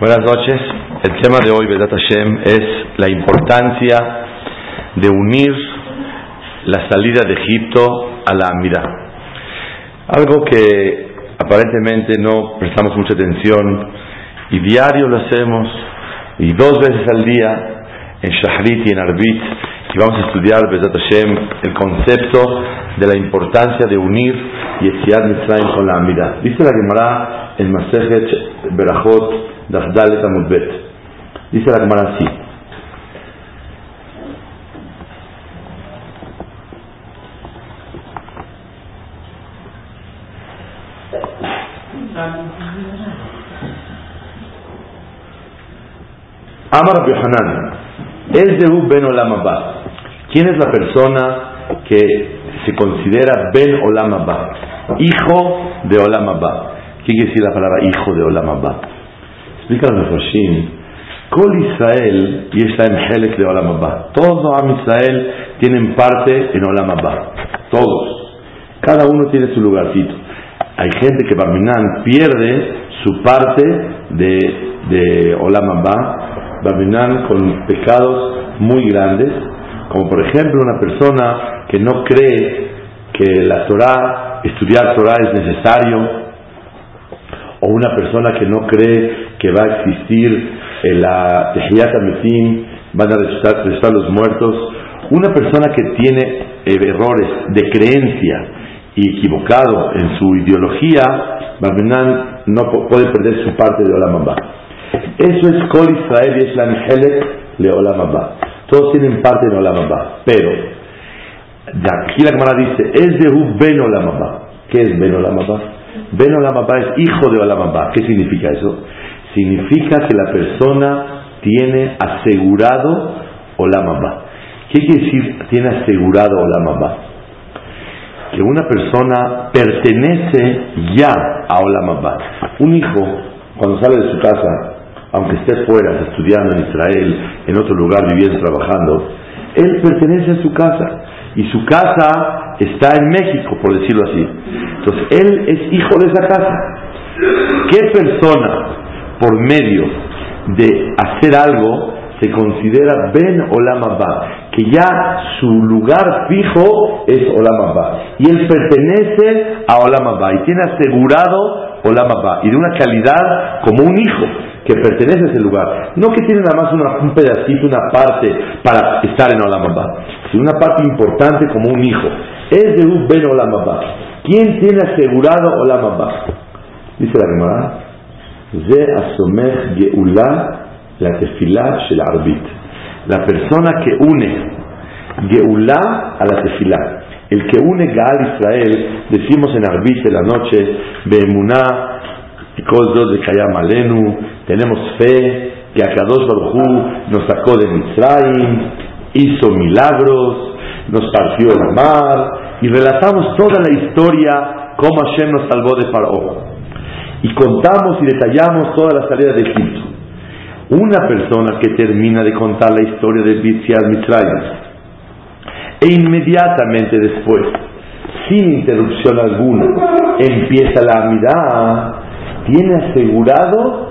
Buenas noches. El tema de hoy, Vedat Hashem, es la importancia de unir la salida de Egipto a la Amida. Algo que aparentemente no prestamos mucha atención y diario lo hacemos y dos veces al día en Shahrit y en Arbit y vamos a estudiar Vedat Hashem el concepto de la importancia de unir Yetziat Mitzrayim con la Amida. Dice la Gemara en Masejet Berachot Dazdalet Amudbet. Dice la Gemara así. Amar Yohanan, es de Ben Olam ¿Quién es la persona que se considera Ben Olam Hijo de Olam Abba. ¿Qué quiere decir la palabra hijo de Olam Abba? Explica los. Kol Israel y está en Helek de Olam Abba. Todo Am Israel tienen parte en Olam Abba. Todos. Cada uno tiene su lugarcito. Hay gente que Barminan pierde su parte de, de Olam Abba. Barminan con pecados muy grandes. Como por ejemplo una persona que no cree que la Torah, estudiar Torah es necesario o una persona que no cree que va a existir en la Tehiyat Metim, van a resucitar, los muertos, una persona que tiene eh, errores de creencia y equivocado en su ideología, Barminan no puede perder su parte de Olam Eso es Kol Israel y es la de Olam Todos tienen parte de Olam pero de aquí la Gemara dice, es de Hu Ben Olam ¿Qué es Ben Olam Ben Olam es hijo de Olam ¿Qué significa eso? Significa que la persona tiene asegurado Olam ¿Qué quiere decir tiene asegurado Olam Que una persona pertenece ya a Olam Un hijo, cuando sale de su casa, aunque esté fuera, estudiando en Israel, en otro lugar, viviendo, trabajando, él pertenece a su casa y su casa está en México, por decirlo así. Entonces, él es hijo de esa casa. ¿Qué persona, por medio de hacer algo, se considera Ben Olam Abba? Que ya su lugar fijo es Olam Abba. Y él pertenece a Olam Abba y tiene asegurado Olam Abba. Y de una calidad como un hijo que pertenece a ese lugar. No que tiene nada más un pedacito, una parte para estar en Olam sino una parte importante como un hijo. Es de un Ben Olam ¿Quién tiene asegurado Olam Dice la Gemara, Ze asomech geula la tefilá shel arbit. La persona que une geulá a la tefilá. El que une Gaal Israel, decimos en Arbit de la noche, Beemuná, Kol de Kayam tenemos fe que Akadosh Baruj nos sacó de Mitzrayim, hizo milagros, nos partió el mar y relatamos toda la historia cómo Hashem nos salvó de Faraón. Y contamos y detallamos toda la salida de Egipto. Una persona que termina de contar la historia de Bitzial Mitzrayim e inmediatamente después, sin interrupción alguna, empieza la amidad, tiene asegurado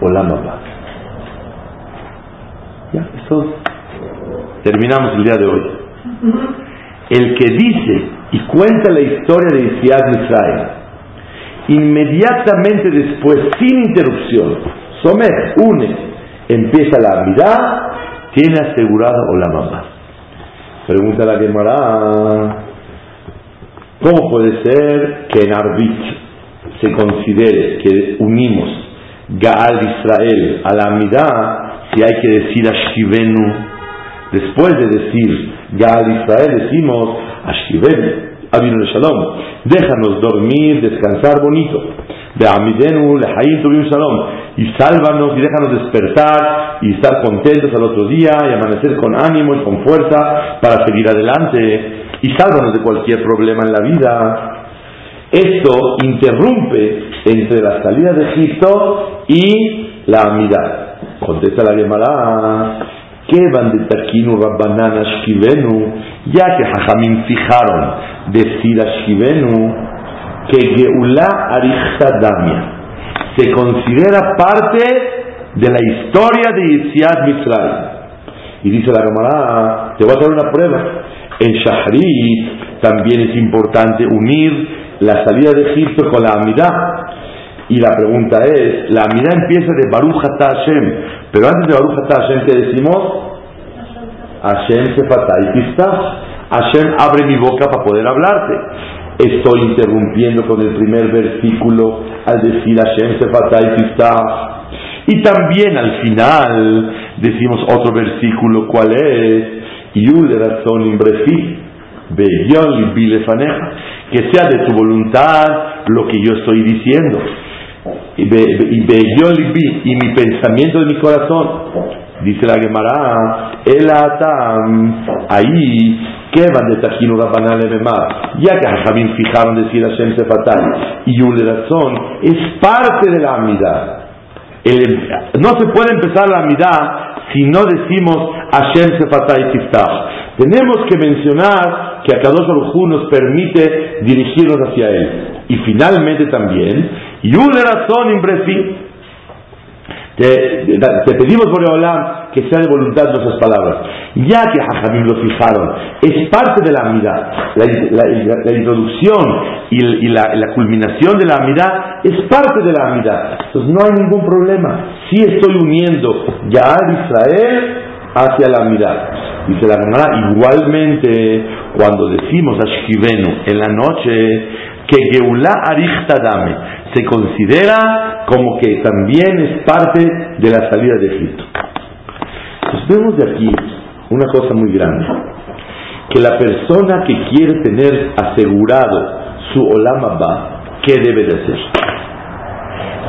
Olam Ya, eso terminamos el día de hoy. El que dice y cuenta la historia de Isiad Israel, inmediatamente después, sin interrupción, Somer, une, empieza la amidad, tiene asegurado Olam Pregunta la Gemara, ¿cómo puede ser que en Arbit se considere que unimos Gaal Israel, a la Amidad, si hay que decir Ashivenu, después de decir Gaal Israel, decimos Ashivenu, Avinu Shalom, déjanos dormir, descansar bonito. de Amidenu, Lehaim, Tuvim Shalom, y sálvanos y déjanos despertar y estar contentos al otro día y amanecer con ánimo y con fuerza para seguir adelante y sálvanos de cualquier problema en la vida. Esto interrumpe entre la salida de Egipto y la amidad. Contesta la Gemara, ¿qué van de Taquinu Rabbanana Shkivenu? Ya que Jajamim fijaron decir a Shkivenu que Geulá Arichtadamia se considera parte de la historia de Yitziat Mitzrayim. Y dice la Gemara, te voy a dar una prueba. En Shahrit también es importante unir la salida de Egipto con la Amidad. Y la pregunta es, la Amidad empieza de Baruch Atah Hashem, pero antes de Baruch Atah Hashem, ¿qué decimos? Hashem Tiftach. Hashem abre mi boca para poder hablarte. Estoy interrumpiendo con el primer versículo al decir Hashem Tiftach. Y también al final decimos otro versículo, ¿cuál es? Yul Razón Imbrefi, Beyon Bilefaneja que sea de tu voluntad lo que yo estoy diciendo. Y, y mi pensamiento de mi corazón, dice la Gemara, el atam, ahí, que van de Tajino ya que Hajamim fijaron decir Hashem fatal y razón es parte de la amidad. no se puede empezar la amidad si no decimos Hashem Sefatay Tiftach. Tenemos que mencionar que a Kadosh Baruj nos permite dirigirnos hacia Él. Y finalmente también, Yulerazón Imbrefi, te, te, pedimos por Olam que sea de voluntad nuestras palabras. Ya que Hajamim lo fijaron, es parte de la amidad. La, introducción y, la, culminación de la amidad es parte de la amidad. Entonces no hay ningún problema. Si estoy uniendo ya a Israel hacia la amidad. Dice la Gemara, igualmente cuando decimos Ashkivenu en la noche, que Geulá Arichtadame se considera como que también es parte de la salida de Egipto. Entonces vemos de aquí una cosa muy grande, que la persona que quiere tener asegurado su Olam Abba, ¿qué debe de hacer?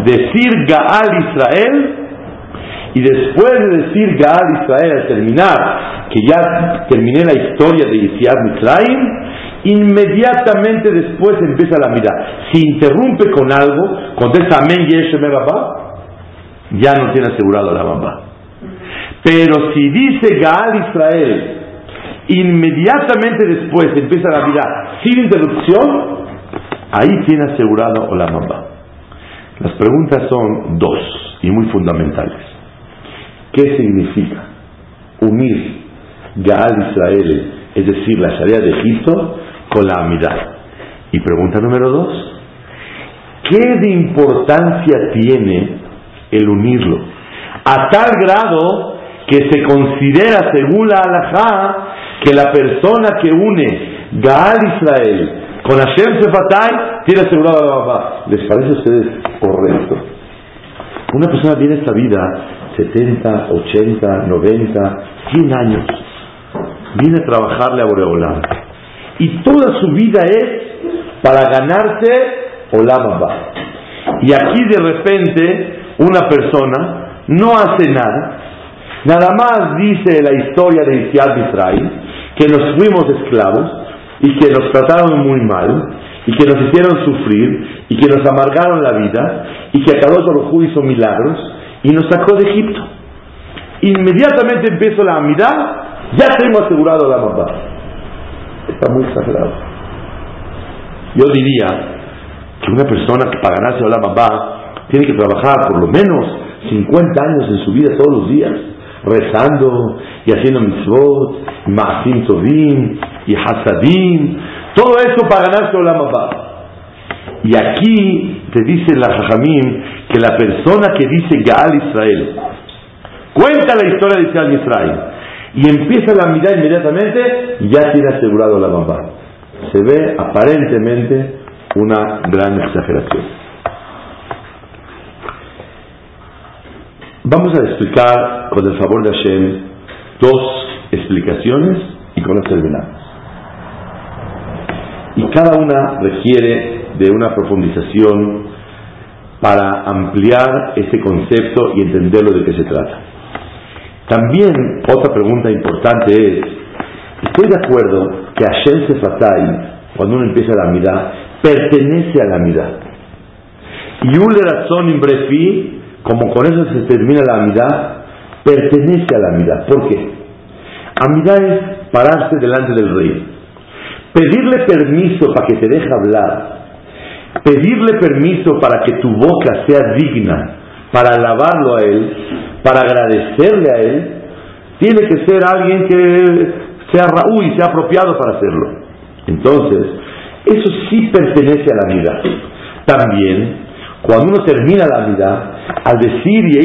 Decir Gaal Israel y después de decir Gaal Israel al terminar, que ya terminé la historia de Yisiad Mitzrayim, inmediatamente después empieza la mirada. Si interrumpe con algo, contesta Amén Yeshem ya no tiene asegurado la mamá. Pero si dice Gaal Israel, inmediatamente después empieza la mirada sin interrupción, ahí tiene asegurado la mamá. Las preguntas son dos y muy fundamentales. ¿Qué significa unir Gaal Israel, es decir, la salida de Egipto, con la amidad? Y pregunta número dos, ¿qué de importancia tiene el unirlo? A tal grado que se considera, según la halajá, que la persona que une Gaal Israel con Hashem Sefatay tiene asegurado la mamá. ¿Les parece a ustedes correcto? Una persona viene esta vida 70, 80, 90, 100 años. Viene a trabajarle a Boreolam. Y toda su vida es para ganarse Olam Y aquí de repente una persona no hace nada, nada más dice la historia de Israel, que nos fuimos esclavos y que nos trataron muy mal y que nos hicieron sufrir y que nos amargaron la vida y que a los hizo milagros y nos sacó de Egipto. Inmediatamente empiezo la amidad, ya tengo asegurado la mamá. Está muy exagerado. Yo diría que una persona que para ganarse la mamá tiene que trabajar por lo menos 50 años en su vida todos los días, rezando y haciendo mitzvot, y tovim y hasadim, todo eso para ganarse la mamá. Y aquí te dice la Jajamim que la persona que dice Gaal Israel cuenta la historia de Israel Israel y empieza la mirada inmediatamente, ya tiene asegurado la mamá. Se ve aparentemente una gran exageración. Vamos a explicar con el favor de Hashem dos explicaciones y con las terminamos. Y cada una requiere de una profundización para ampliar ese concepto y entenderlo de qué se trata. También otra pregunta importante es, estoy de acuerdo que Hashem Sefatai, cuando uno empieza la amidad, pertenece a la amidad. Y un razón imbrefi, como con eso se termina la amidad, pertenece a la amidad. ¿Por qué? Amidad es pararse delante del rey, pedirle permiso para que te deje hablar, pedirle permiso para que tu boca sea digna, para alabarlo a Él, para agradecerle a Él, tiene que ser alguien que sea Raúl y sea apropiado para hacerlo. Entonces, eso sí pertenece a la vida. También, cuando uno termina la vida, al decir y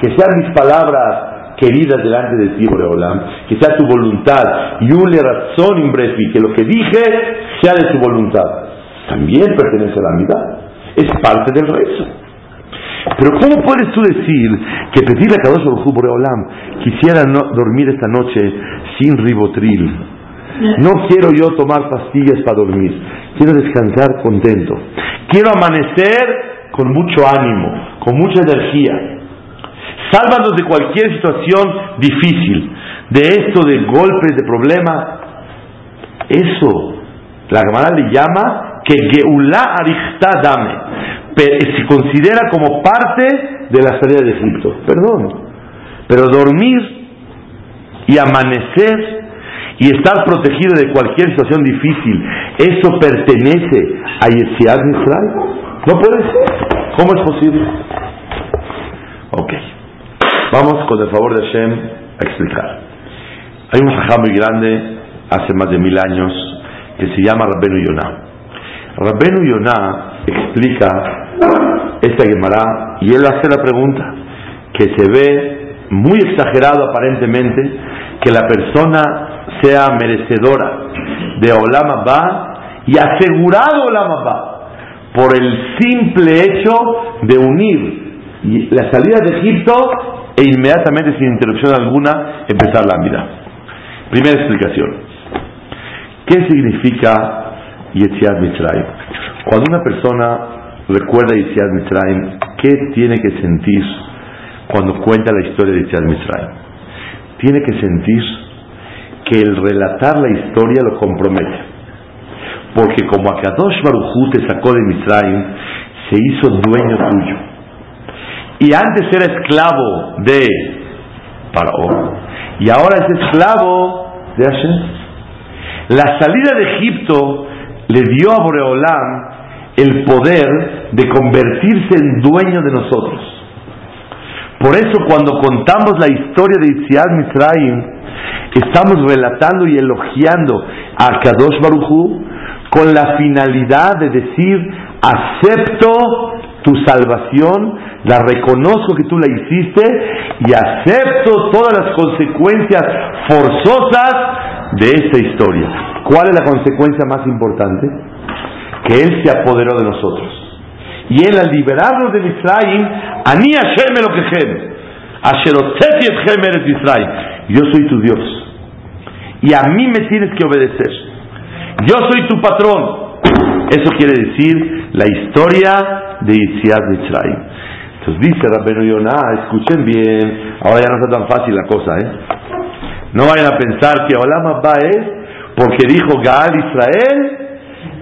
que sean mis palabras queridas delante de ti, Boreolam, que sea tu voluntad, y un razón imbrefi, que lo que dije sea de tu voluntad. También pertenece a la mitad, es parte del rezo. Pero ¿cómo puedes tú decir que pedirle a Kadosh Baruj Boreolam quisiera no dormir esta noche sin ribotril? No quiero yo tomar pastillas para dormir, quiero descansar contento. Quiero amanecer con mucho ánimo, con mucha energía. Sálvanos de cualquier situación difícil, de esto, de golpes, de problemas. Eso, la Gemara le llama que Geulá Arichtá Dame, se considera como parte de la salida de Egipto. Perdón. Pero dormir y amanecer y estar protegido de cualquier situación difícil, ¿eso pertenece a Yesiad Israel? No puede ser. ¿Cómo es posible? Ok. Vamos con el favor de Hashem a explicar. Hay un jajá muy grande, hace más de mil años, que se llama Rabbenu Yonah. Rabbenu Yonah explica esta Gemara y él hace la pregunta, que se ve muy exagerado aparentemente que la persona sea merecedora de Olam Abba y asegurado Olam Abba por el simple hecho de unir la salida de Egipto e inmediatamente, sin interrupción alguna, empezar la vida. Primera explicación. ¿Qué significa Yetziat Mitzrayim? Cuando una persona recuerda Yetziat Mitzrayim, ¿qué tiene que sentir cuando cuenta la historia de Yetziat Mitzrayim? Tiene que sentir que el relatar la historia lo compromete. Porque como Akadosh Baruj te sacó de Mitzrayim, se hizo dueño tuyo y antes era esclavo de Paró y ahora es esclavo de Hashem. La salida de Egipto le dio a Boreolam el poder de convertirse en dueño de nosotros. Por eso cuando contamos la historia de Itziad Misraim, estamos relatando y elogiando a Kadosh Baruchu con la finalidad de decir, acepto tu salvación, la reconozco que tú la hiciste y acepto todas las consecuencias forzosas de esta historia. ¿Cuál es la consecuencia más importante? Que Él se apoderó de nosotros. Y Él al liberarnos de Israel, Ani Hashem Elokechem, Asherotzeti Israel, yo soy tu Dios. Y a mí me tienes que obedecer. Yo soy tu patrón. Eso quiere decir la historia de Yitziat Mitzrayim. Entonces dice Rabbenu Yonah, escuchen bien, ahora ya no está tan fácil la cosa, ¿eh? No vayan a pensar que Olam Abba es porque dijo Gaal Israel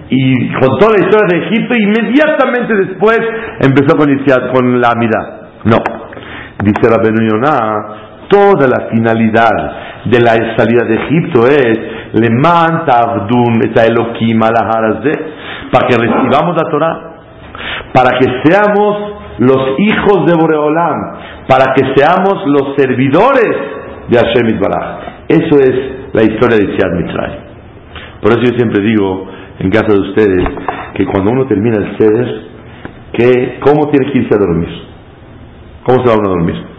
y contó la historia de Egipto y inmediatamente después empezó con, con la Amida. No. Dice Rabbenu Yonah, toda la finalidad de la salida de Egipto es le manta abdun para que recibamos la Torah para que seamos los hijos de Boreolam, para que seamos los servidores de Hashem Baraj. Eso es la historia de Tziad Mitzray. Por eso yo siempre digo, en casa de ustedes, que cuando uno termina el Seder, que, ¿cómo tiene que irse a dormir? ¿Cómo se va uno a dormir?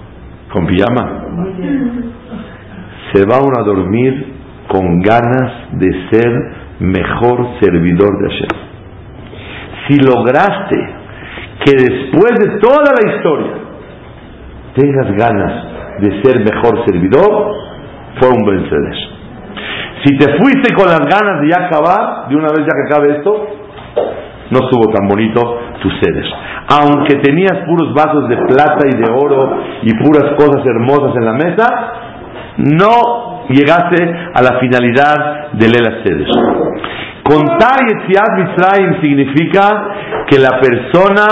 ¿Con pijama? Se va uno a dormir con ganas de ser mejor servidor de Hashem. Si lograste que después de toda la historia tengas ganas de ser mejor servidor, fue un vencedor. Si te fuiste con las ganas de ya acabar, de una vez ya que acabe esto, no estuvo tan bonito, tu ceder. Aunque tenías puros vasos de plata y de oro y puras cosas hermosas en la mesa, no llegaste a la finalidad del El Ceder. Contar Yetziat Mitzrayim significa que la persona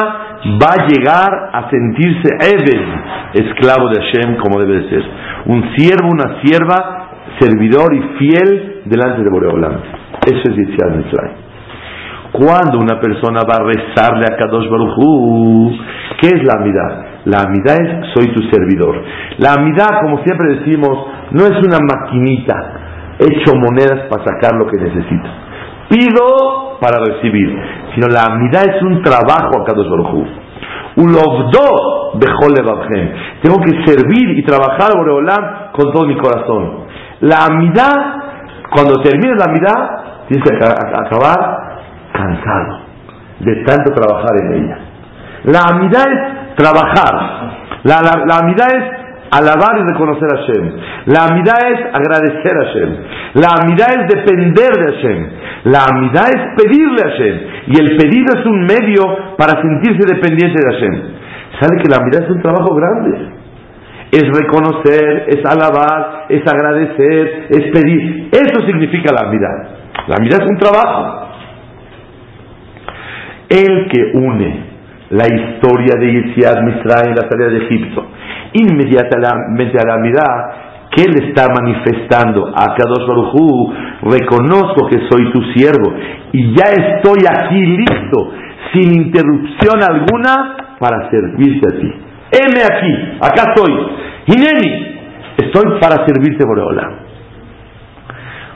va a llegar a sentirse Eben, esclavo de Hashem, como debe de ser. Un siervo, una sierva, servidor y fiel delante de Boreolam. Eso es Yetziat Mitzrayim. Cuando una persona va a rezarle a Kadosh Baruch ¿qué es la amidad? La amidad es soy tu servidor. La amidad, como siempre decimos, no es una maquinita hecho monedas para sacar lo que necesito. Pido para recibir, sino la amidad es un trabajo a Kadosh Baruj Ulovdo Tengo que servir y trabajar Boreolam con todo mi corazón. La amidad, cuando termine la amidad, tienes que acabar cansado de tanto trabajar en ella. La amidad es trabajar. La, amidad es alabar y reconocer a Hashem. La amidad es agradecer a Hashem. La amidad es depender de Hashem. La amidad es pedirle a Hashem. Y el pedido es un medio para sentirse dependiente de Hashem. ¿Sabe que la amidad es un trabajo grande? Es reconocer, es alabar, es agradecer, es pedir. Eso significa la amidad. La amidad es un trabajo. El que une la historia de Yetziat Misraim, la salida de Egipto, inmediatamente a la mirada que le está manifestando a Kadosh Barujú, reconozco que soy tu siervo y ya estoy aquí listo, sin interrupción alguna, para servirte a ti. Heme aquí, acá estoy. Hineni, estoy para servirte, Boreola.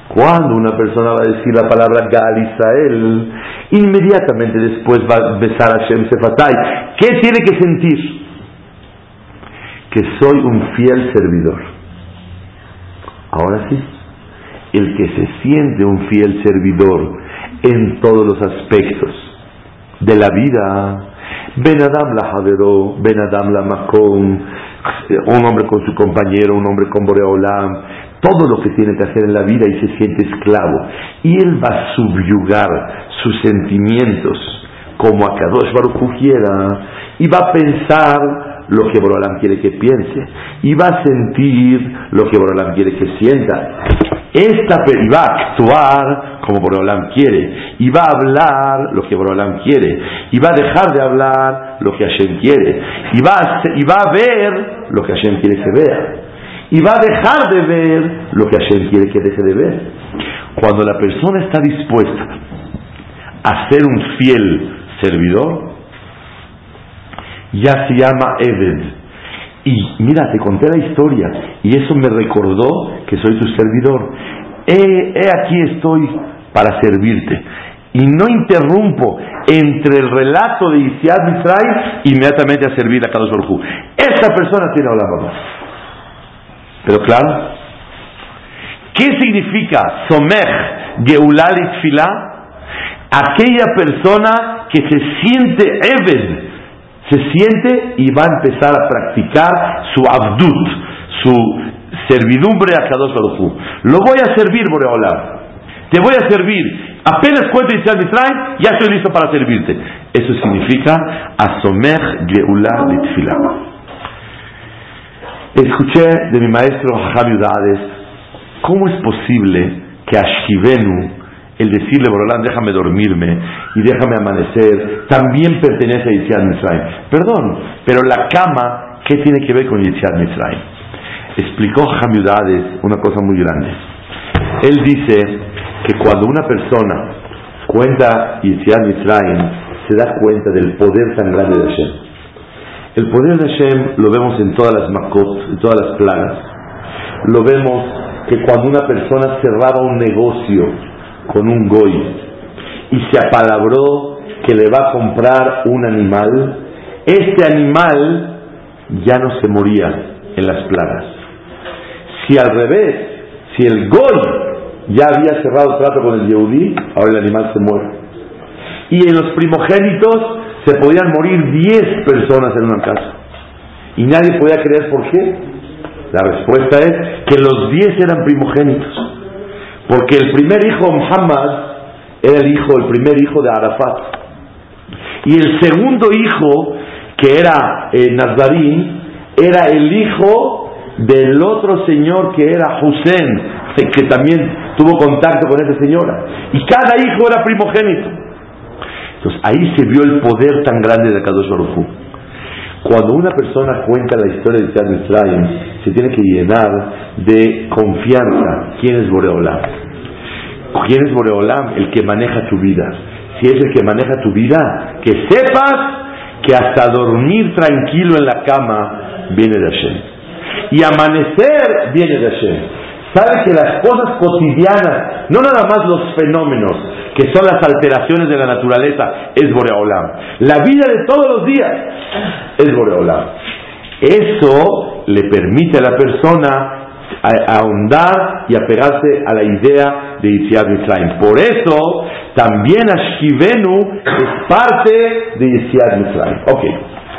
Cuando una persona va a decir la palabra Gal Israel, inmediatamente después va a besar a Shem Sefatai. ¿Qué tiene que sentir? Que soy un fiel servidor. Ahora sí, el que se siente un fiel servidor en todos los aspectos de la vida, Ben Adam la Javeró, Ben Adam la Makom, un hombre con su compañero, un hombre con Boreolam, todo lo que tiene que hacer en la vida y se siente esclavo. Y él va a subyugar sus sentimientos como a Kadosh Baruch quiera y va a pensar lo que Borolam quiere que piense y va a sentir lo que Borolam quiere que sienta. Esta y va a actuar como Borolam quiere y va a hablar lo que Borolam quiere y va a dejar de hablar lo que Hashem quiere y va y va a ver lo que Hashem quiere que vea y va a dejar de ver lo que Hashem quiere que deje de ver. Cuando la persona está dispuesta a ser un fiel servidor, ya se llama Eved. Y mira, te conté la historia y eso me recordó que soy tu servidor. He, aquí estoy para servirte. Y no interrumpo entre el relato de Isiad Misraim inmediatamente a servir a Kadosh Baruj Esta persona tiene la mamá. Pero claro, ¿qué significa Somech Geulalit Fila? Aquella persona que se siente Eved, se siente y va a empezar a practicar su Abdut, su servidumbre a Kadosh Baruj Lo voy a servir, Boreolam. Te voy a servir. Apenas cuento Israel Mitzrayim, ya estoy listo para servirte. Eso significa Asomech Geulah Litfilah. Escuché de mi maestro Udades ¿cómo es posible que a Shivenu, el decirle, Borolán, déjame dormirme y déjame amanecer, también pertenece a Yitziat Mitzrayim? Perdón, pero la cama, ¿qué tiene que ver con Yitziat Mitzrayim? Explicó Udades una cosa muy grande. Él dice que cuando una persona cuenta Yitziat Mitzrayim, se da cuenta del poder tan grande de Hashem. El poder de Hashem lo vemos en todas las makot, en todas las plagas. Lo vemos que cuando una persona cerraba un negocio con un goy y se apalabró que le va a comprar un animal, este animal ya no se moría en las plagas. Si al revés, si el goy ya había cerrado trato con el Yehudí, ahora el animal se muere. Y en los primogénitos se podían morir 10 personas en una casa. Y nadie podía creer por qué. La respuesta es que los 10 eran primogénitos. Porque el primer hijo Muhammad era el hijo, el primer hijo de Arafat. Y el segundo hijo, que era eh, Nazarín, era el hijo del otro señor que era Hussein, que también tuvo contacto con esa señora. Y cada hijo era primogénito. Entonces ahí se vio el poder tan grande de Kadosh Baruj Cuando una persona cuenta la historia de Israel Mitzrayim, se tiene que llenar de confianza. ¿Quién es Boreolam? ¿Quién es Boreolam? El que maneja tu vida. Si es el que maneja tu vida, que sepas que hasta dormir tranquilo en la cama viene de Hashem. Y amanecer viene de Hashem. Sabe que las cosas cotidianas, no nada más los fenómenos, que son las alteraciones de la naturaleza, es Boreolam. La vida de todos los días es Boreolam. Eso le permite a la persona ahondar y apegarse a la idea de Yitziat Mitzrayim. Por eso, también Ashkivenu es parte de Yitziat Mitzrayim. Ok,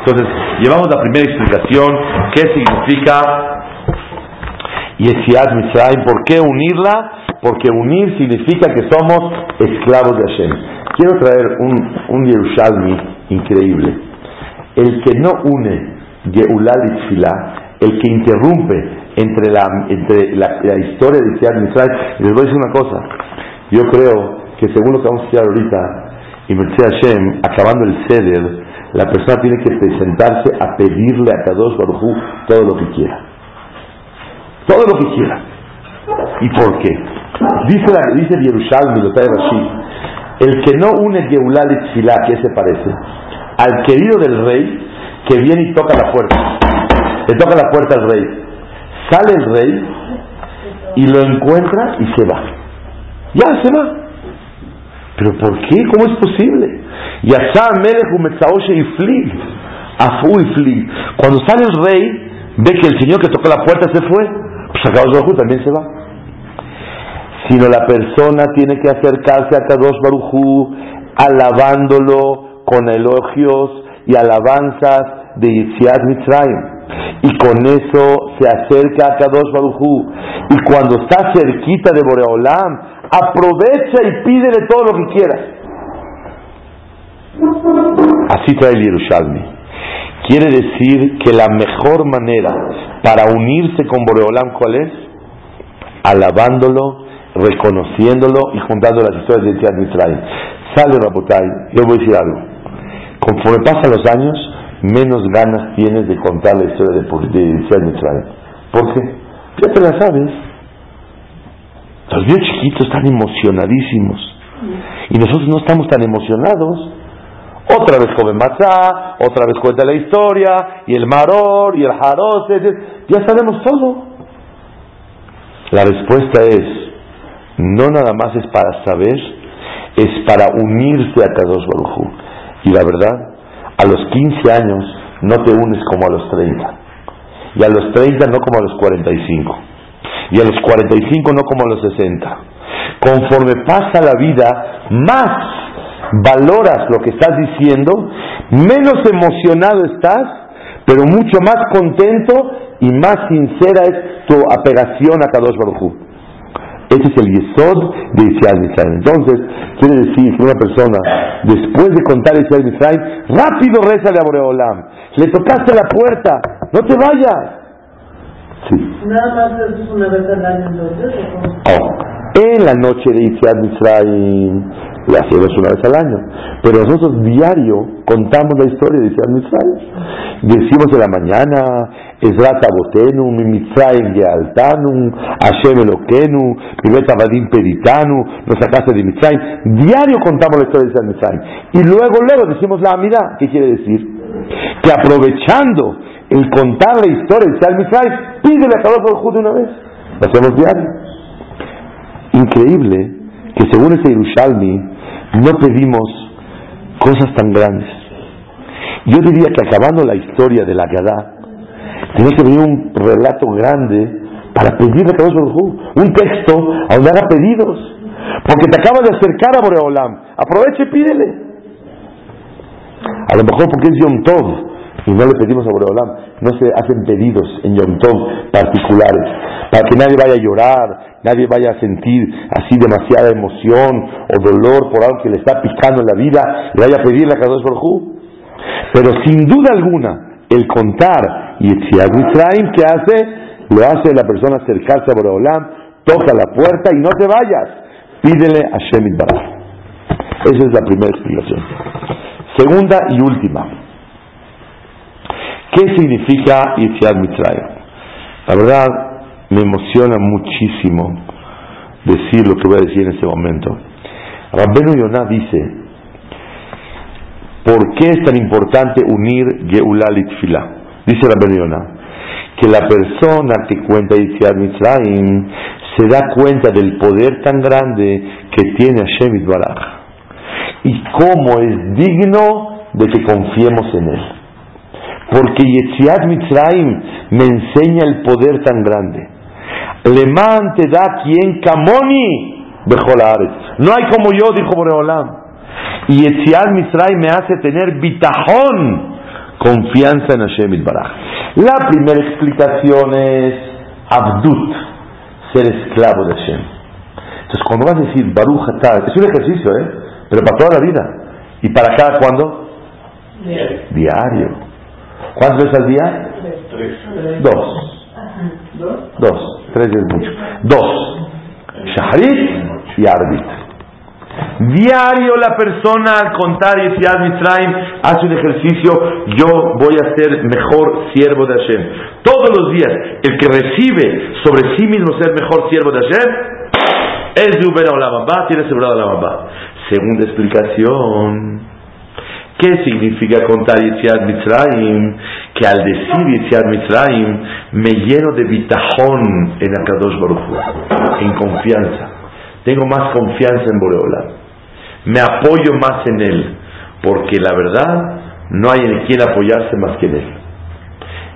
entonces llevamos la primera explicación, qué significa Yitziat Mitzrayim, por qué unirla, porque unir significa que somos esclavos de Hashem. Quiero traer un, un Yerushalmi increíble. El que no une Geulah y el que interrumpe entre la, entre la, historia de Yitziat Mitzrayim. Y les voy a decir una cosa. Yo creo que según lo que vamos a estudiar ahorita, y Hashem, acabando el Seder, la persona tiene que presentarse a pedirle a Kadosh Baruchu todo lo que quiera. Todo lo que quiera. ¿Y por qué? Dice, la, dice Yerushalmi, lo trae Rashi, el que no une Geulal y Tzilá, ¿qué se parece? Al querido del rey que viene y toca la puerta. Le toca la puerta al rey. Sale el rey y lo encuentra y se va. Ya se va. ¿Pero por qué? ¿Cómo es posible? y Cuando sale el rey, ve que el señor que toca la puerta se fue. Pues Kadosh Baruj también se va. Sino la persona tiene que acercarse a Kadosh Baruj alabándolo con elogios y alabanzas de Yitziat Mitzrayim. Y con eso se acerca a Kadosh Barujú y cuando está cerquita de Boreolam aprovecha y pídele todo lo que quiera. Así trae el Yerushalmi quiere decir que la mejor manera para unirse con Boreolam ¿cuál es? alabándolo reconociéndolo y juntando las historias de Tiad Mitzrayim sale Rabotai yo voy a decir algo conforme pasan los años menos ganas tienes de contar la historia de, de Mitzrayim. ¿Por qué? Ya te la sabes. Los niños chiquitos están emocionadísimos. Y nosotros no estamos tan emocionados. Otra vez come matzá, otra vez cuenta la historia, y el maror, y el jarot, ya sabemos todo. La respuesta es, no nada más es para saber, es para unirse a Kadosh Baruj Y la verdad, a los 15 años no te unes como a los 30. Y a los 30 no como a los 45. Y a los 45 no como a los 60. Conforme pasa la vida, más valoras lo que estás diciendo, menos emocionado estás, pero mucho más contento y más sincera es tu apegación a Kadosh Baruj ese es el yesod de Yisrael Mitzrayim. Entonces, quiere decir que una persona, después de contar Yisrael Mitzrayim, rápido reza a Boreolam. Le tocaste la puerta, no te vayas. Sí. Nada más es una vez al año entonces. Oh. En la noche de Yisrael Mitzrayim, la hacemos una vez al año. Pero nosotros diario contamos la historia de Yisrael Mitzrayim. Decimos en la mañana, Ezrat Abotenu, Mimitzrayim Gealtanu, Hashem Elokenu, Mibet Avadim Peritanu, nuestra casa de Mitzrayim. Diario contamos la historia de Israel Mitzrayim. Y luego, luego decimos la Amida. ¿Qué quiere decir? Que aprovechando el contar la historia de Israel Mitzrayim, pídele a cada por de una vez. Lo hacemos diario. Increíble que según ese Yerushalmi no pedimos cosas tan grandes. Yo diría que acabando la historia de la Gadá, tiene que venir un relato grande para pedirle a Kadosh un texto a donde haga pedidos. Porque te acaba de acercar a Boreolam. Aproveche y pídele. A lo mejor porque es Yom Tov y no le pedimos a Boreolam. No se hacen pedidos en Yom Tov particulares. para que nadie vaya a llorar, nadie vaya a sentir así demasiada emoción o dolor por algo que le está picando en la vida y vaya a pedirle a Kadosh Baruj Pero sin duda alguna, el contar y Yetziat Mitzrayim que hace, lo hace la persona acercarse a Boreolam, toca la puerta y no te vayas, pídele a Shemit Baraj. Esa es la primera explicación. Segunda y última. ¿Qué significa Yetziat Mitzrayim? La verdad, me emociona muchísimo decir lo que voy a decir en este momento. Rabbenu Yonah dice, ¿por qué es tan importante unir Geulah y Tfilah? Dice Rabbenu Yonah, que la persona que cuenta Yetziat Mitzrayim se da cuenta del poder tan grande que tiene Hashem Baraj y cómo es digno de que confiemos en él. Porque Yetziat Mitzrayim me enseña el poder tan grande. Lemán te da quien Kamoni Bejolares. No hay como yo, dijo Boreolam. Y Yetziat Mitzrayim me hace tener bitajón, confianza en Hashem Baraj. La primera explicación es Abdut, ser esclavo de Hashem. Entonces, cuando vas a decir Baruch es un ejercicio, ¿eh? Pero para toda la vida. ¿Y para cada cuándo? Diario. ¿Cuántas veces al día? Dos. Dos. Tres es mucho. Dos. Shaharit y Arbit. Diario la persona al contar y Yetziat Mitzrayim hace un ejercicio, yo voy a ser mejor siervo de Hashem. Todos los días, el que recibe sobre sí mismo ser mejor siervo de Hashem, es de Uber Olamabá, tiene asegurado Olamabá. Segunda explicación, ¿qué significa contar Yetziat Mitzrayim? Que al decir Yetziat Mitzrayim me lleno de bitajón en Akadosh Baruch en confianza. Tengo más confianza en Boreola. Me apoyo más en él, porque la verdad no hay en quien apoyarse más que en él.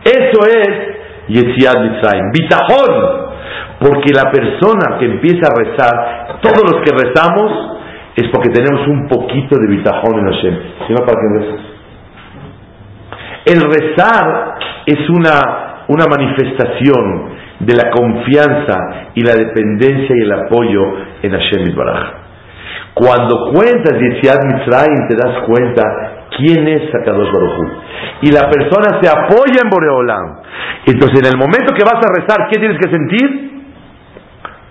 Eso es Yetziat Mitzrayim, bitajón. Porque la persona que empieza a rezar, todos los que rezamos, es porque tenemos un poquito de bitajón en Hashem. Si no, ¿para qué rezas? El rezar es una, una manifestación de la confianza y la dependencia y el apoyo en Hashem Baraj. Cuando cuentas Yetziat Mitzrayim te das cuenta quién es Sakadosh Baruj Y la persona se apoya en Boreolam. Entonces en el momento que vas a rezar, ¿qué tienes que sentir?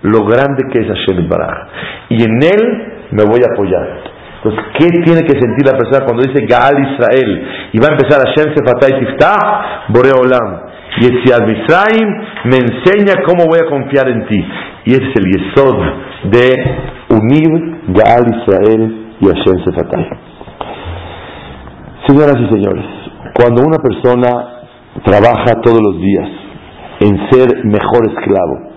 Lo grande que es Hashem Baraj. Y en él me voy a apoyar. Entonces, ¿qué tiene que sentir la persona cuando dice Gaal Israel? Y va a empezar Hashem Sefatay Tiftah, Boreolam. Y Etziad Misraim me enseña cómo voy a confiar en ti. Y ese es el yesod de unir Gaal Israel y Hashem Sefatay. Señoras y señores, cuando una persona trabaja todos los días en ser mejor esclavo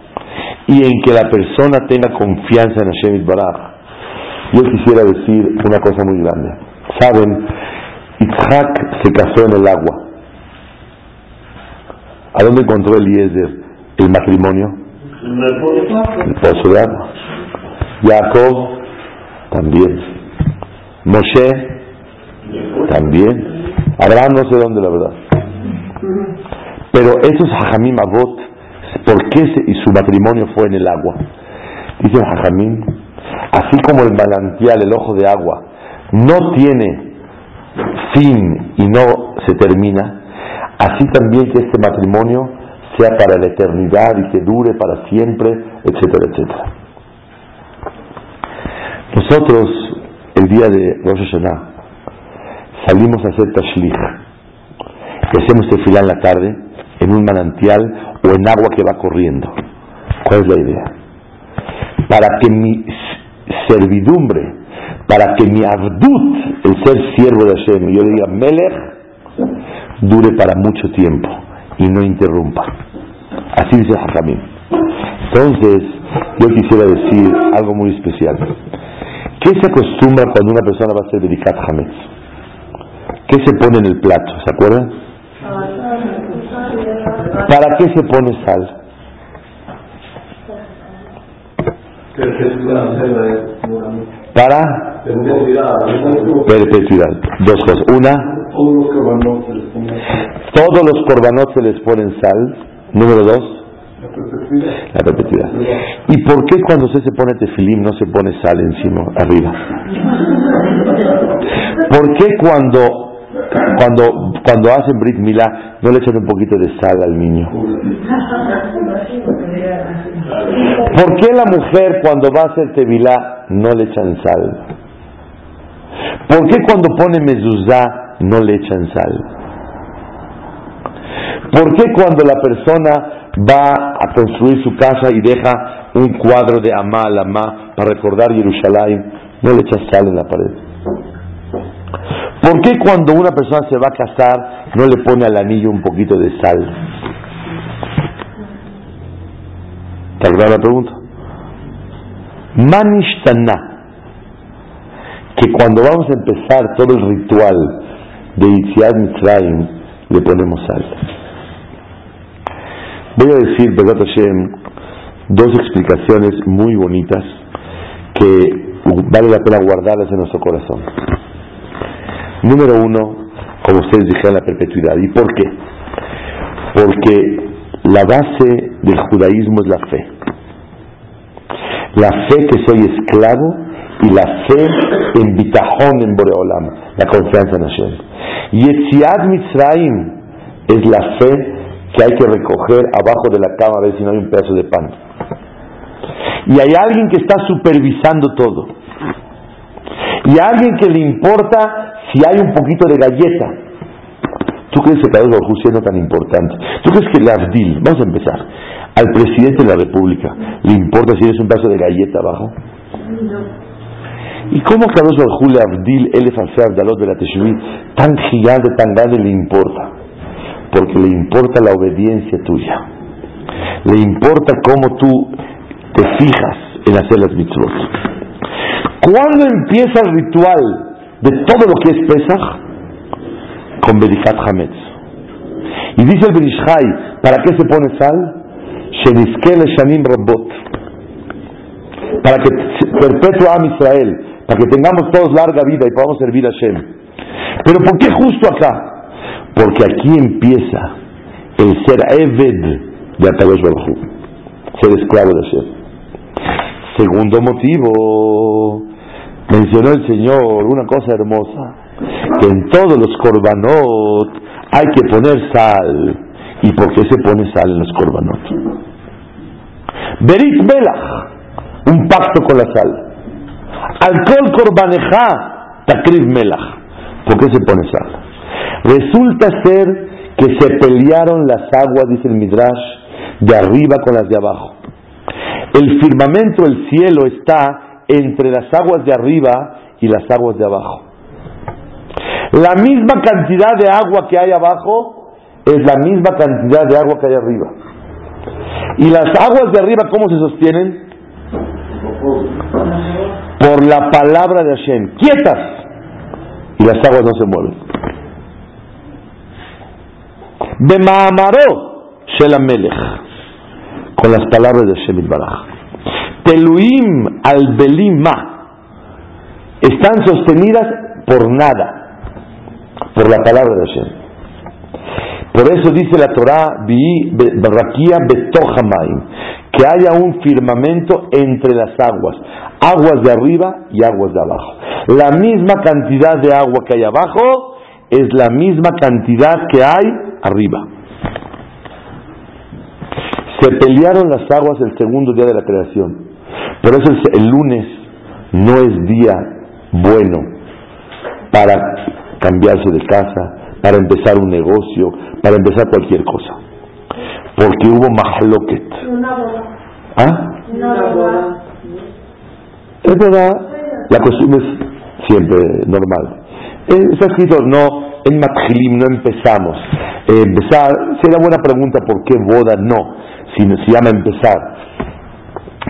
y en que la persona tenga confianza en Hashem Baraj, yo quisiera decir una cosa muy grande. Saben, Isaac se casó en el agua. ¿A dónde encontró Eliezer el matrimonio? En el pozo de agua. Jacob también. Moshe también. Abraham no sé dónde la verdad. Pero esos Jajamim Abot, ¿por qué y su matrimonio fue en el agua? Dice Jajamim, Así como el manantial, el ojo de agua, no tiene fin y no se termina, así también que este matrimonio sea para la eternidad y que dure para siempre, etcétera, etcétera. Nosotros, el día de Rosh Hashanah, salimos a hacer tashlich y hacemos tefilá en la tarde en un manantial o en agua que va corriendo. ¿Cuál es la idea? Para que mi servidumbre, para que mi abdut, el ser siervo de Hashem, yo diga Melech, dure para mucho tiempo y no interrumpa. Así dice Hakamim. Entonces, yo quisiera decir algo muy especial. ¿Qué se acostumbra cuando una persona va a hacer dedicat Hametz? ¿Qué se pone en el plato? ¿Se acuerdan? ¿Para qué se pone sal? Para perpetuidad. Dos cosas. Una, todos los corbanotes se les ponen sal. Número dos, La perpetuidad. ¿Y por qué cuando usted se pone tefilim no se pone sal encima, arriba? ¿Por qué cuando cuando, cuando hacen Brit Milá, no le echan un poquito de sal al niño. ¿Por qué la mujer cuando va a hacer Tevilá no le echan sal? ¿Por qué cuando pone mezuzá no le echan sal? ¿Por qué cuando la persona va a construir su casa y deja un cuadro de Amá Amá para recordar Jerusalén, no le echa sal en la pared? ¿Por qué cuando una persona se va a casar no le pone al anillo un poquito de sal? ¿Te la pregunta? Manishtana. Que cuando vamos a empezar todo el ritual de Yitziad Mitzrayim, le ponemos sal. Voy a decir, Begat Hashem, dos explicaciones muy bonitas que vale la pena guardarlas en nuestro corazón. Número uno, como ustedes dijeron, la perpetuidad. ¿Y por qué? Porque la base del judaísmo es la fe. La fe que soy esclavo y la fe en bitajón en Boreolam, la confianza en Hashem. Yetziad Mitzrayim es la fe que hay que recoger abajo de la cama a ver si no hay un pedazo de pan. Y hay alguien que está supervisando todo. Y alguien que le importa si hay un poquito de galleta. ¿Tú crees que Kadosh Baruj siendo tan importante? ¿Tú crees que el Abdil, vamos a empezar, al presidente de la República le importa si eres un pedazo de galleta abajo? ¿Y cómo Kadosh Baruj le Abdil, el Abdalot de la Teshuvit, tan gigante, tan grande le importa? Porque le importa la obediencia tuya. Le importa cómo tú te fijas en hacer las mitzvot. ¿Cuándo empieza el ritual de todo lo que es Pesach con Bedikat Hametz. Y dice el Berishai, ¿para qué se pone sal? Para que perpetúe a Israel, para que tengamos todos larga vida y podamos servir a Shem. Pero ¿por qué justo acá? Porque aquí empieza el ser Eved de Atagosh Baruj ser esclavo de Shem. Segundo motivo, mencionó el Señor una cosa hermosa, que en todos los korbanot hay que poner sal. ¿Y por qué se pone sal en los korbanot? Berit Melach, un pacto con la sal. Alcohol korbaneja, takriv melach. ¿Por qué se pone sal? Resulta ser que se pelearon las aguas, dice el Midrash, de arriba con las de abajo. El firmamento, el cielo está entre las aguas de arriba y las aguas de abajo. La misma cantidad de agua que hay abajo es la misma cantidad de agua que hay arriba. ¿Y las aguas de arriba cómo se sostienen? Por la palabra de Hashem. Quietas. Y las aguas no se mueven. Bemaamaró Shelamelech. Con las palabras de Hashem Baraj. Teluim al Belima están sostenidas por nada, por la palabra de Hashem. Por eso dice la Torah, que haya un firmamento entre las aguas, aguas de arriba y aguas de abajo. La misma cantidad de agua que hay abajo es la misma cantidad que hay arriba. Se pelearon las aguas el segundo día de la creación. Por eso el, lunes no es día bueno para cambiarse de casa, para empezar un negocio, para empezar cualquier cosa. Porque hubo mahloket. ¿Ah? Es verdad, la costumbre es siempre normal. Eh, está escrito, no, en Matjilim no empezamos. Eh, empezar, sería buena pregunta por qué boda no, si se llama empezar.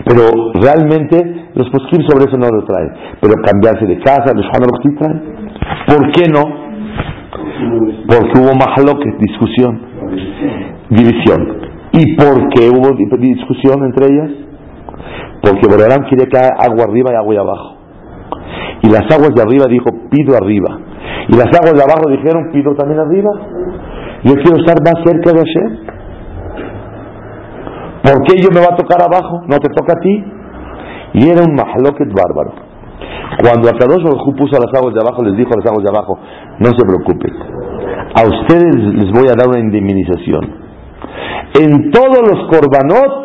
Pero realmente los poskim sobre eso no lo traen. Pero cambiarse de casa, los sí traen. ¿Por qué no? Porque hubo mahaloket, discusión, división. ¿Y por qué hubo discusión entre ellas? Porque Borarán quiere que haya agua arriba y agua abajo. Y las aguas de arriba dijo, pido arriba. Y las aguas de abajo dijeron, pido también arriba. Yo quiero estar más cerca de Hashem. ¿Por qué yo me va a tocar abajo? No te toca a ti. Y era un mahloket bárbaro. Cuando Akadosh Baruj puso las aguas de abajo, les dijo a las aguas de abajo, no se preocupen, a ustedes les voy a dar una indemnización. En todos los korbanot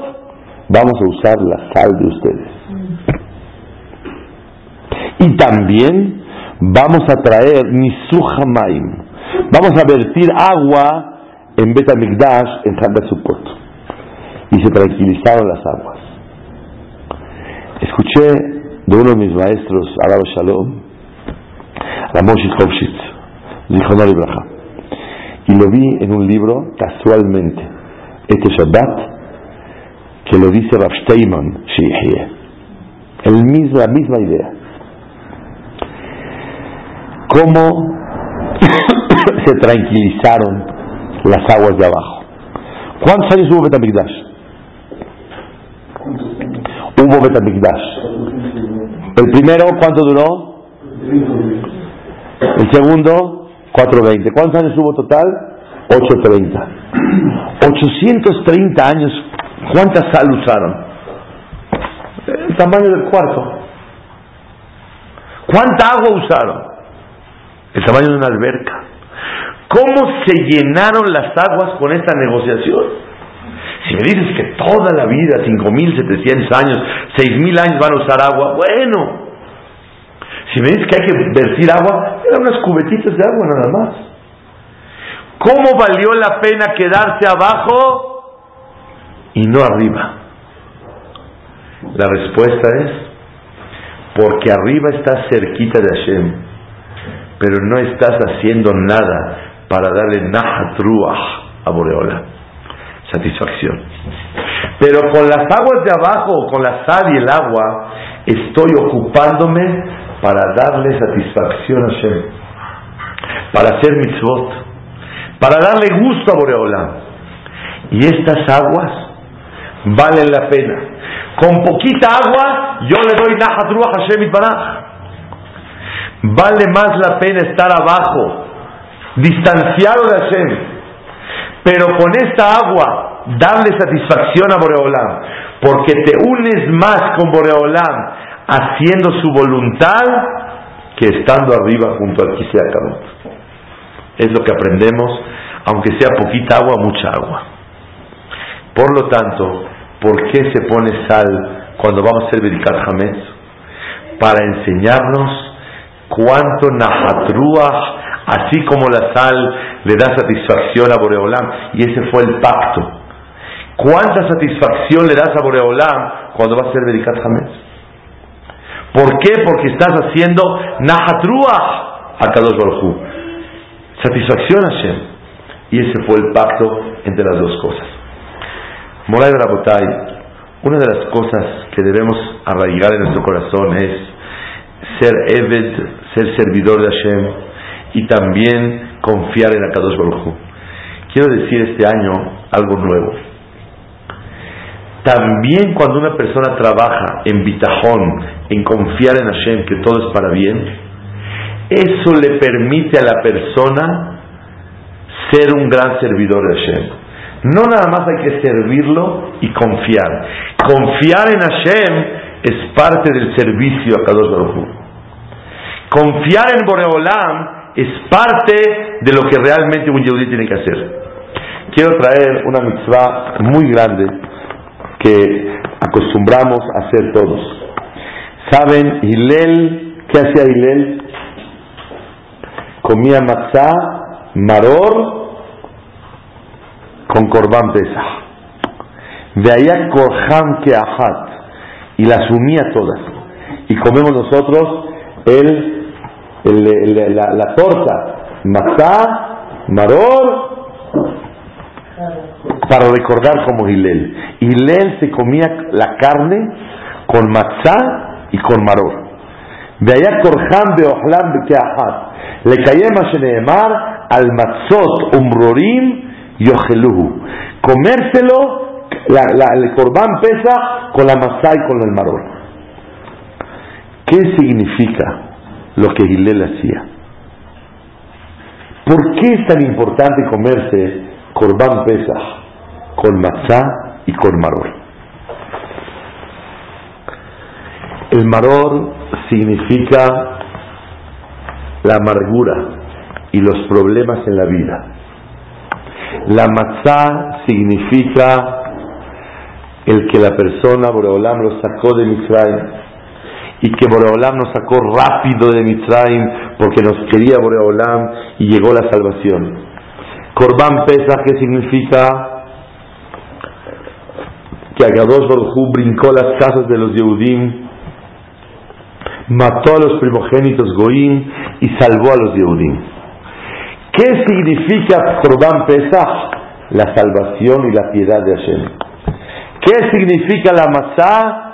vamos a usar la sal de ustedes. Y también vamos a traer Nisuhamaim. Vamos a vertir agua en Betamigdash, en Sukkot. Y se tranquilizaron las aguas. Escuché de uno de mis maestros, Arab Shalom, Ramoshi Kovshitz, dijo no Ibrahim. Y lo vi en un libro casualmente, este Shabbat, que lo dice Rav Steinman, El mismo, la misma idea. Cómo se tranquilizaron las aguas de abajo. ¿Cuántos años hubo Betamigdash? Hubo Betamigdash. El primero, ¿cuánto duró? El segundo, 420. ¿Cuántos años hubo total? 830. 830 años. ¿Cuánta sal usaron? El tamaño del cuarto. ¿Cuánta agua usaron? El tamaño de una alberca. ¿Cómo se llenaron las aguas con esta negociación? Si me dices que toda la vida, 5.700 años, 6.000 años van a usar agua, bueno. Si me dices que hay que vertir agua, eran unas cubetitas de agua nada más. ¿Cómo valió la pena quedarse abajo y no arriba? La respuesta es porque arriba estás cerquita de Hashem, pero no estás haciendo nada para darle nahat a Boreola, satisfacción. Pero con las aguas de abajo, con la sal y el agua, estoy ocupándome para darle satisfacción a Hashem, para hacer mitzvot, para darle gusto a Boreola. Y estas aguas valen la pena. Con poquita agua, yo le doy nahat a Hashem Baraj. Vale más la pena estar abajo distanciado de Hashem, pero con esta agua darle satisfacción a Boreolam, porque te unes más con Boreolam haciendo su voluntad que estando arriba junto al Kiseakarot. Es lo que aprendemos, aunque sea poquita agua, mucha agua. Por lo tanto, ¿por qué se pone sal cuando vamos a hacer Berikat Hametz? Para enseñarnos cuánto Nahatruach Así como la sal le da satisfacción a Boreolam, y ese fue el pacto. ¿Cuánta satisfacción le das a Boreolam cuando va a ser Berikat Hametz? ¿Por qué? Porque estás haciendo Nahatruach a Kadosh Baruj Satisfacción a Hashem. Y ese fue el pacto entre las dos cosas. Moray Rabotai, una de las cosas que debemos arraigar en nuestro corazón es ser Eved, ser servidor de Hashem, y también confiar en Akadosh Baruj Quiero decir este año algo nuevo. También cuando una persona trabaja en bitajón, en confiar en Hashem, que todo es para bien, eso le permite a la persona ser un gran servidor de Hashem. No nada más hay que servirlo y confiar. Confiar en Hashem es parte del servicio a Kadosh Baruj Confiar en Boreolam es parte de lo que realmente un yehudí tiene que hacer. Quiero traer una mitzvah muy grande que acostumbramos a hacer todos. ¿Saben Hilel? ¿Qué hacía Hilel? Comía matzah, maror, con corbán pesa. De allá korham que ahat. Y las unía todas. Y comemos nosotros el la, torta, matá, maror, para recordar como Hilel. Hilel se comía la carne con matzá y con maror. De allá korham beohlam bekeahat. Le kayema sheneemar al matzot umrorim yocheluhu. Comérselo, la, la, el corbán pesa con la matzá y con el maror. ¿Qué significa? Lo que Gilel hacía. ¿Por qué es tan importante comerse Corban Pesach con matzá y con maror. El maror significa la amargura y los problemas en la vida. La matzah significa el que la persona, Boreolam, lo sacó de Mitzrayim y que Boreolam nos sacó rápido de Mitzrayim porque nos quería Boreolam y llegó la salvación. Korban Pesach, ¿qué significa? Que Agadosh Baruj brincó las casas de los Yehudim, mató a los primogénitos Goim y salvó a los Yehudim. ¿Qué significa Korban Pesach? La salvación y la piedad de Hashem. ¿Qué significa la Masá?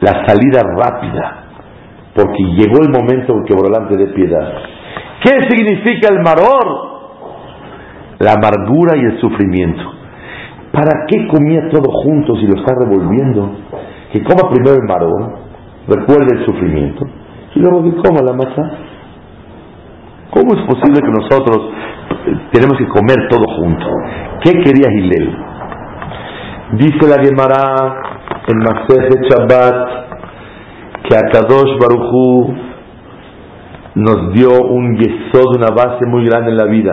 La salida rápida, porque llegó el momento en que Borolán te dé piedad. ¿Qué significa el maror? La amargura y el sufrimiento. ¿Para qué comía todo junto si lo está revolviendo? Que coma primero el maror, recuerde el sufrimiento, y luego que coma la masa. ¿Cómo es posible que nosotros tenemos que comer todo junto? ¿Qué quería Gilel? Dice la Gemara en de Shabbat que Akadosh Baruchu nos dio un yesod, una base muy grande en la vida.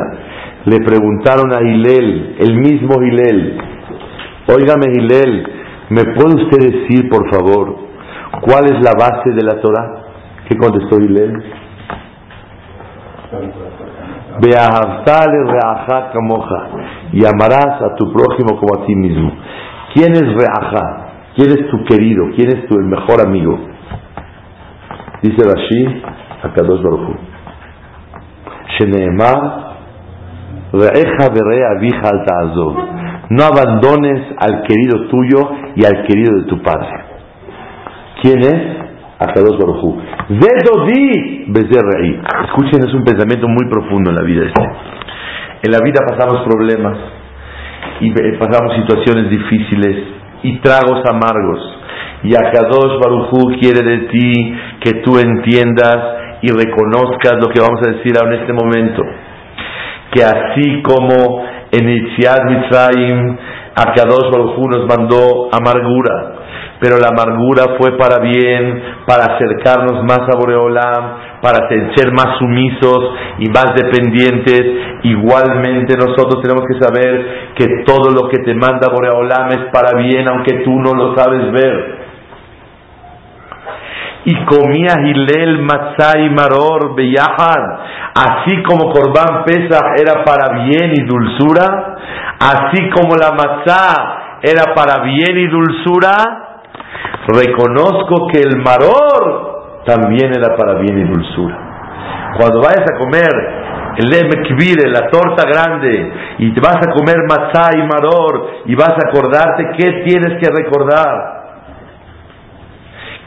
Le preguntaron a Hilel, el mismo Hilel, óigame Hilel, ¿me puede usted decir por favor cuál es la base de la Torah? ¿Qué contestó Hilel? y amarás a tu prójimo como a ti mismo. ¿Quién es Reaja? ¿Quién es tu querido? ¿Quién es tu el mejor amigo? Dice Rashi, Akadosh Baruch Sheneemar, Reeja Avija al No abandones al querido tuyo y al querido de tu padre. ¿Quién es? Akadosh Baruch Vedodi Bezerrei. Escuchen, es un pensamiento muy profundo en la vida este. En la vida pasamos problemas y pasamos situaciones difíciles y tragos amargos. Y Akadosh Barujú quiere de ti que tú entiendas y reconozcas lo que vamos a decir ahora en este momento. Que así como en Itziad Mitzrayim, Akadosh Barujú nos mandó amargura, pero la amargura fue para bien, para acercarnos más a Boreolam, para ser más sumisos y más dependientes. Igualmente nosotros tenemos que saber que todo lo que te manda Boreolam es para bien, aunque tú no lo sabes ver. Y comía Hilel, Matzah y Maror, Beyahad, así como Corban Pesach era para bien y dulzura, así como la Matzah era para bien y dulzura, reconozco que el Maror también era para bien y dulzura. Cuando vayas a comer el emekvire, la torta grande, y te vas a comer matzah y maror, y vas a acordarte, ¿qué tienes que recordar?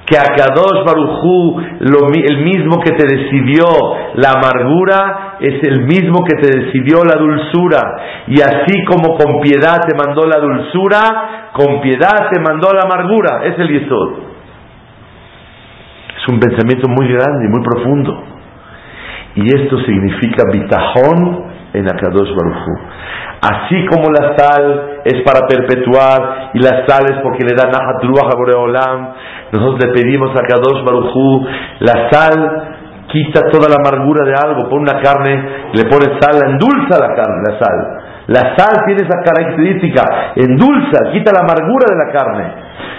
Que a Kadosh Barujú, el mismo que te decidió la amargura, es el mismo que te decidió la dulzura. Y así como con piedad te mandó la dulzura, con piedad te mandó la amargura. Es el Yesod un pensamiento muy grande y muy profundo. Y esto significa bitajón en Akadosh Baruchu. Así como la sal es para perpetuar y la sal es porque le da Nahatruach a Boreolam, nosotros le pedimos a Akadosh Baruchu, la sal quita toda la amargura de algo, pone una carne, le pone sal, endulza la carne, la sal. La sal tiene esa característica, endulza, quita la amargura de la carne.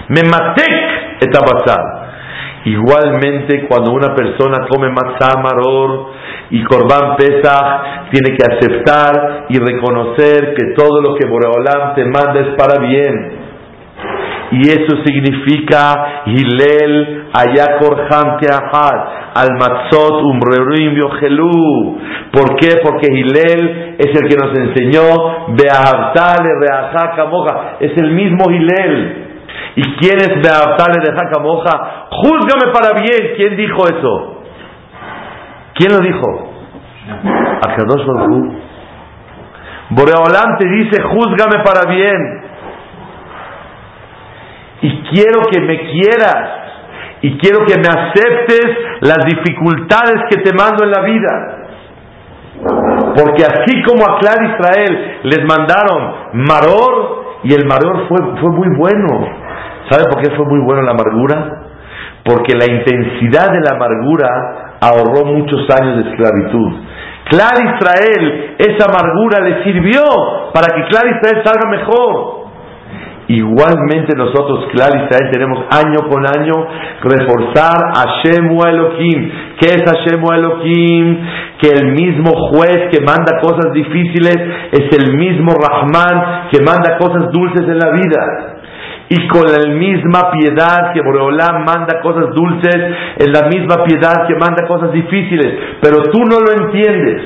Me matek etabasal. Igualmente, cuando una persona come matzah maror y korban pesach, tiene que aceptar y reconocer que todo lo que Boreolam te manda es para bien. Y eso significa Hilel Ayakor Ham al Matzot Umrerim Yochelu. ¿Por qué? Porque Hilel es el que nos enseñó Beahavtale Reaja Moja. Es el mismo Hilel. ¿Y quién es Beahavtale de Moja? Júzgame para bien. ¿Quién dijo eso? ¿Quién lo dijo? Akadosh Baruch Boreolam te dice, júzgame para bien. Y quiero que me quieras. Y quiero que me aceptes las dificultades que te mando en la vida. Porque así como a Clar Israel les mandaron Maror y el Maror fue, fue muy bueno. ¿Sabe por qué fue muy bueno la amargura? Porque la intensidad de la amargura ahorró muchos años de esclavitud. Clar Israel, esa amargura le sirvió para que Clar Israel salga mejor. Igualmente nosotros, Clar Israel, tenemos año con año reforzar a Shemu Elohim. ¿Qué es Hashem Elohim? Que el mismo juez que manda cosas difíciles es el mismo Rahman que manda cosas dulces en la vida y con la misma piedad que Boreolam manda cosas dulces, es la misma piedad que manda cosas difíciles, pero tú no lo entiendes.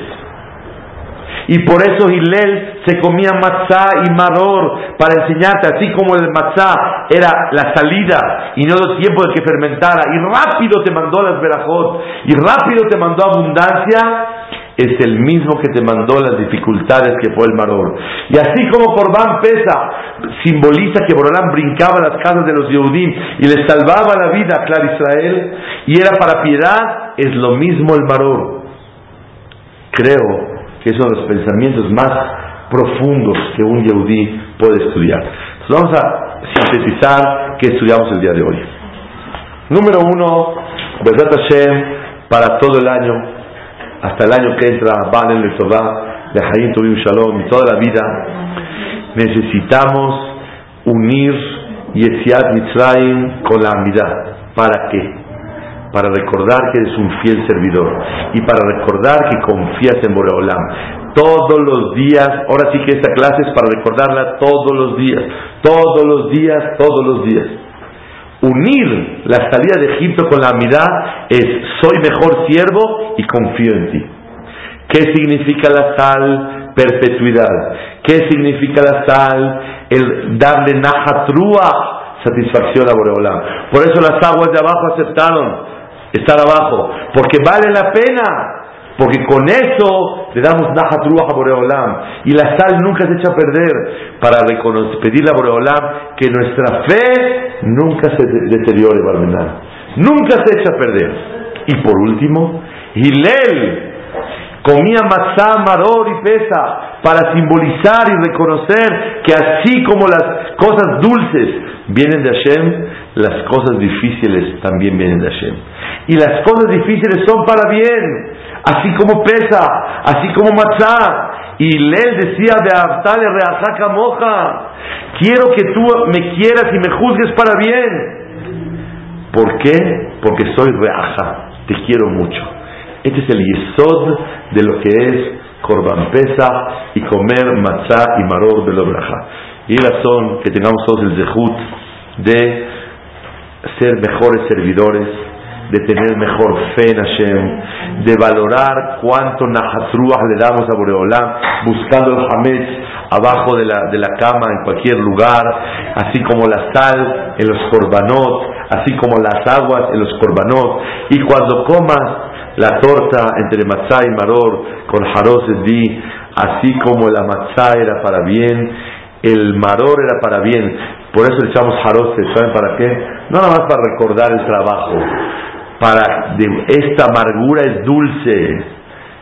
Y por eso Hillel se comía matzá y maror para enseñarte, así como el matzá era la salida y no el tiempo de que fermentara, y rápido te mandó las verajot, y rápido te mandó abundancia, es el mismo que te mandó las dificultades que fue el maror. Y así como Corban pesa, simboliza que Borolán brincaba las casas de los Yehudim y les salvaba la vida a Clar Israel, y era para piedad, es lo mismo el maror. Creo que son los pensamientos más profundos que un Yehudí puede estudiar. Entonces vamos a sintetizar qué estudiamos el día de hoy. Número uno, Besat Hashem, para todo el año, hasta el año que entra, Balen el de Hayim Tuvim Shalom toda la vida, necesitamos unir Yetziat Mitzrayim con la amidad. ¿Para qué? Para recordar que eres un fiel servidor y para recordar que confías en Boreolam. Todos los días, ahora sí que esta clase es para recordarla todos los días, todos los días, todos los días. Unir la salida de Egipto con la amidad es soy mejor siervo y confío en ti. ¿Qué significa la sal? Perpetuidad. ¿Qué significa la sal? El darle najatrua, satisfacción a Boreolam. Por eso las aguas de abajo aceptaron estar abajo, porque vale la pena. Porque con eso le damos najatrua a Boreolam. Y la sal nunca se echa a perder para pedirle a Boreolam que nuestra fe nunca se deteriore, Barmenal. Nunca se echa a perder. Y por último, Hilel comía matzá, maror y pesa para simbolizar y reconocer que así como las cosas dulces vienen de Hashem, las cosas difíciles también vienen de Hashem. Y las cosas difíciles son para bien, así como pesa, así como matzá. Y Lel decía de Reajaca Moja, quiero que tú me quieras y me juzgues para bien. ¿Por qué? Porque soy Reaja, te quiero mucho. Este es el yesod de lo que es Korban Pesa y comer matzá y maror de la. Y razón que tengamos todos el zehut de ser mejores servidores, de tener mejor fe en Hashem, de valorar cuánto najatruah le damos a Boreolam, buscando el hametz abajo de la, de la cama en cualquier lugar, así como la sal en los korbanot, así como las aguas en los korbanot, y cuando comas la torta entre matzá y maror con jaros di, así como la matzá era para bien, el maror era para bien. Por eso le echamos jaros, ¿saben para qué? No nada más para recordar el trabajo, para esta amargura es dulce.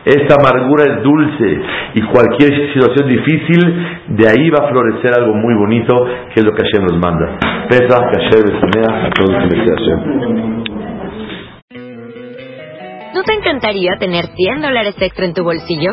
Esta amargura es dulce y cualquier situación difícil, de ahí va a florecer algo muy bonito, que es lo que Hashem nos manda. Pesa, Hashem a todos Hashem. ¿No te encantaría tener 100 dólares extra en tu bolsillo?